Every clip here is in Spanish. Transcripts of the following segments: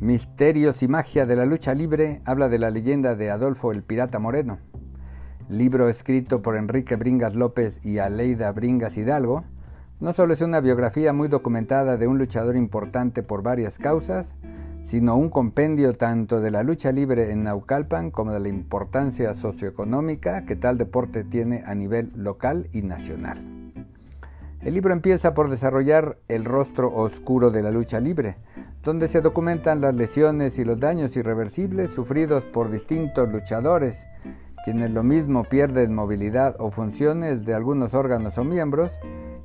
Misterios y magia de la lucha libre habla de la leyenda de Adolfo el Pirata Moreno. Libro escrito por Enrique Bringas López y Aleida Bringas Hidalgo, no solo es una biografía muy documentada de un luchador importante por varias causas, sino un compendio tanto de la lucha libre en Naucalpan como de la importancia socioeconómica que tal deporte tiene a nivel local y nacional. El libro empieza por desarrollar el rostro oscuro de la lucha libre, donde se documentan las lesiones y los daños irreversibles sufridos por distintos luchadores, quienes lo mismo pierden movilidad o funciones de algunos órganos o miembros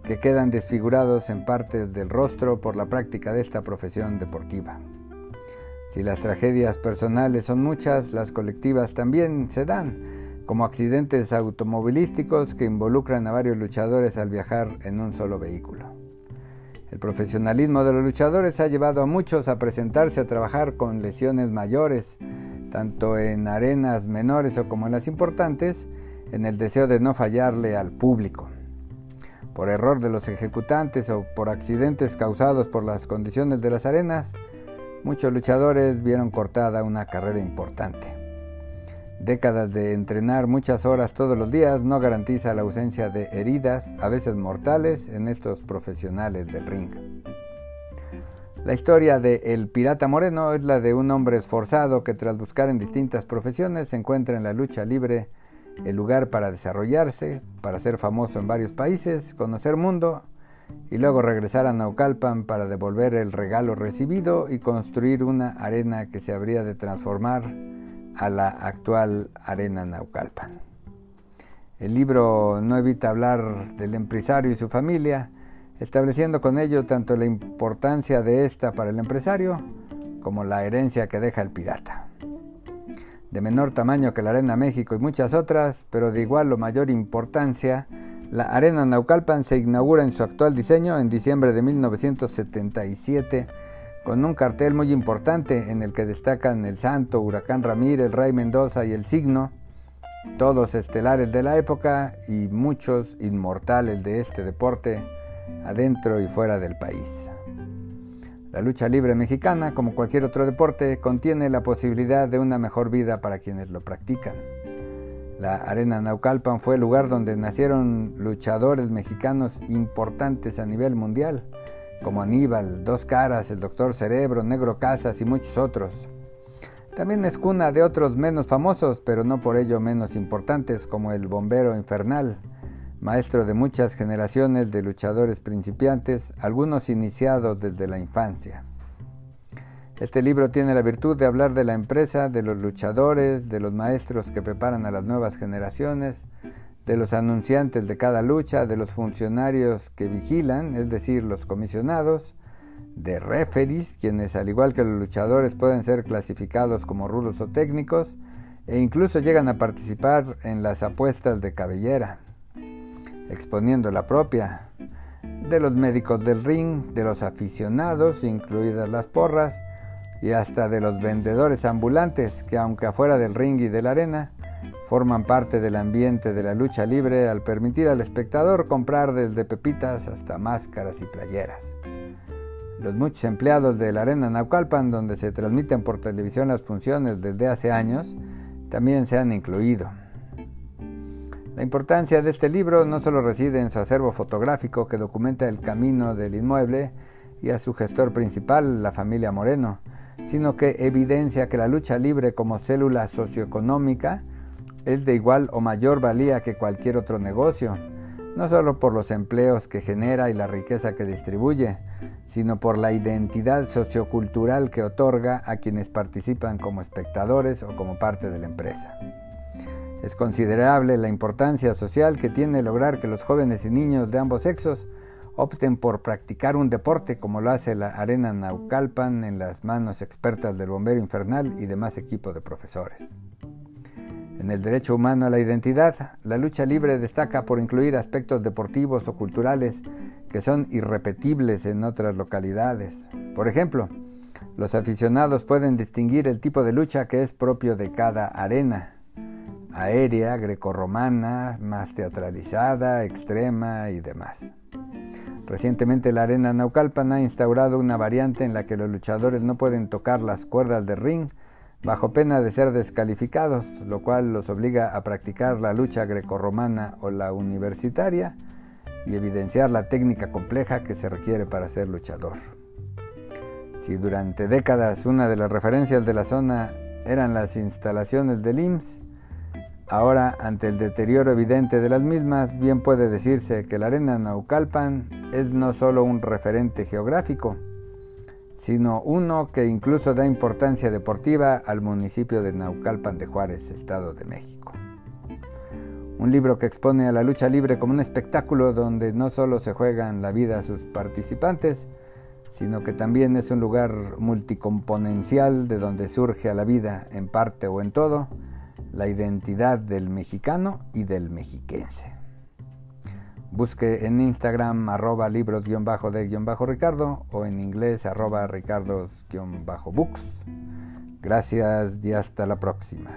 que quedan desfigurados en partes del rostro por la práctica de esta profesión deportiva. Si las tragedias personales son muchas, las colectivas también se dan, como accidentes automovilísticos que involucran a varios luchadores al viajar en un solo vehículo. El profesionalismo de los luchadores ha llevado a muchos a presentarse a trabajar con lesiones mayores, tanto en arenas menores o como en las importantes, en el deseo de no fallarle al público. Por error de los ejecutantes o por accidentes causados por las condiciones de las arenas, Muchos luchadores vieron cortada una carrera importante. Décadas de entrenar muchas horas todos los días no garantiza la ausencia de heridas, a veces mortales, en estos profesionales del ring. La historia de El Pirata Moreno es la de un hombre esforzado que tras buscar en distintas profesiones se encuentra en la lucha libre el lugar para desarrollarse, para ser famoso en varios países, conocer mundo y luego regresar a Naucalpan para devolver el regalo recibido y construir una arena que se habría de transformar a la actual arena Naucalpan. El libro no evita hablar del empresario y su familia, estableciendo con ello tanto la importancia de esta para el empresario como la herencia que deja el pirata. De menor tamaño que la Arena México y muchas otras, pero de igual o mayor importancia, la Arena Naucalpan se inaugura en su actual diseño en diciembre de 1977 con un cartel muy importante en el que destacan el Santo, Huracán Ramírez, Rey Mendoza y el Signo, todos estelares de la época y muchos inmortales de este deporte adentro y fuera del país. La lucha libre mexicana, como cualquier otro deporte, contiene la posibilidad de una mejor vida para quienes lo practican. La Arena Naucalpan fue el lugar donde nacieron luchadores mexicanos importantes a nivel mundial, como Aníbal, Dos Caras, el Doctor Cerebro, Negro Casas y muchos otros. También es cuna de otros menos famosos, pero no por ello menos importantes, como el Bombero Infernal, maestro de muchas generaciones de luchadores principiantes, algunos iniciados desde la infancia. Este libro tiene la virtud de hablar de la empresa, de los luchadores, de los maestros que preparan a las nuevas generaciones, de los anunciantes de cada lucha, de los funcionarios que vigilan, es decir, los comisionados, de referees, quienes al igual que los luchadores pueden ser clasificados como rudos o técnicos, e incluso llegan a participar en las apuestas de cabellera, exponiendo la propia, de los médicos del ring, de los aficionados, incluidas las porras, y hasta de los vendedores ambulantes que aunque afuera del ring y de la arena, forman parte del ambiente de la lucha libre al permitir al espectador comprar desde pepitas hasta máscaras y playeras. Los muchos empleados de la Arena Naucalpan, donde se transmiten por televisión las funciones desde hace años, también se han incluido. La importancia de este libro no solo reside en su acervo fotográfico que documenta el camino del inmueble y a su gestor principal, la familia Moreno, sino que evidencia que la lucha libre como célula socioeconómica es de igual o mayor valía que cualquier otro negocio, no solo por los empleos que genera y la riqueza que distribuye, sino por la identidad sociocultural que otorga a quienes participan como espectadores o como parte de la empresa. Es considerable la importancia social que tiene lograr que los jóvenes y niños de ambos sexos opten por practicar un deporte como lo hace la Arena Naucalpan en las manos expertas del bombero infernal y demás equipos de profesores. En el derecho humano a la identidad, la lucha libre destaca por incluir aspectos deportivos o culturales que son irrepetibles en otras localidades. Por ejemplo, los aficionados pueden distinguir el tipo de lucha que es propio de cada arena, aérea, grecorromana, más teatralizada, extrema y demás. Recientemente la Arena Naucalpan ha instaurado una variante en la que los luchadores no pueden tocar las cuerdas del ring bajo pena de ser descalificados, lo cual los obliga a practicar la lucha grecorromana o la universitaria y evidenciar la técnica compleja que se requiere para ser luchador. Si durante décadas una de las referencias de la zona eran las instalaciones del IMSS, ahora ante el deterioro evidente de las mismas, bien puede decirse que la arena Naucalpan es no solo un referente geográfico, sino uno que incluso da importancia deportiva al municipio de Naucalpan de Juárez, Estado de México. Un libro que expone a la lucha libre como un espectáculo donde no solo se juegan la vida a sus participantes, sino que también es un lugar multicomponencial de donde surge a la vida, en parte o en todo, la identidad del mexicano y del mexiquense. Busque en Instagram arroba libros-de-ricardo o en inglés arroba ricardos-books. Gracias y hasta la próxima.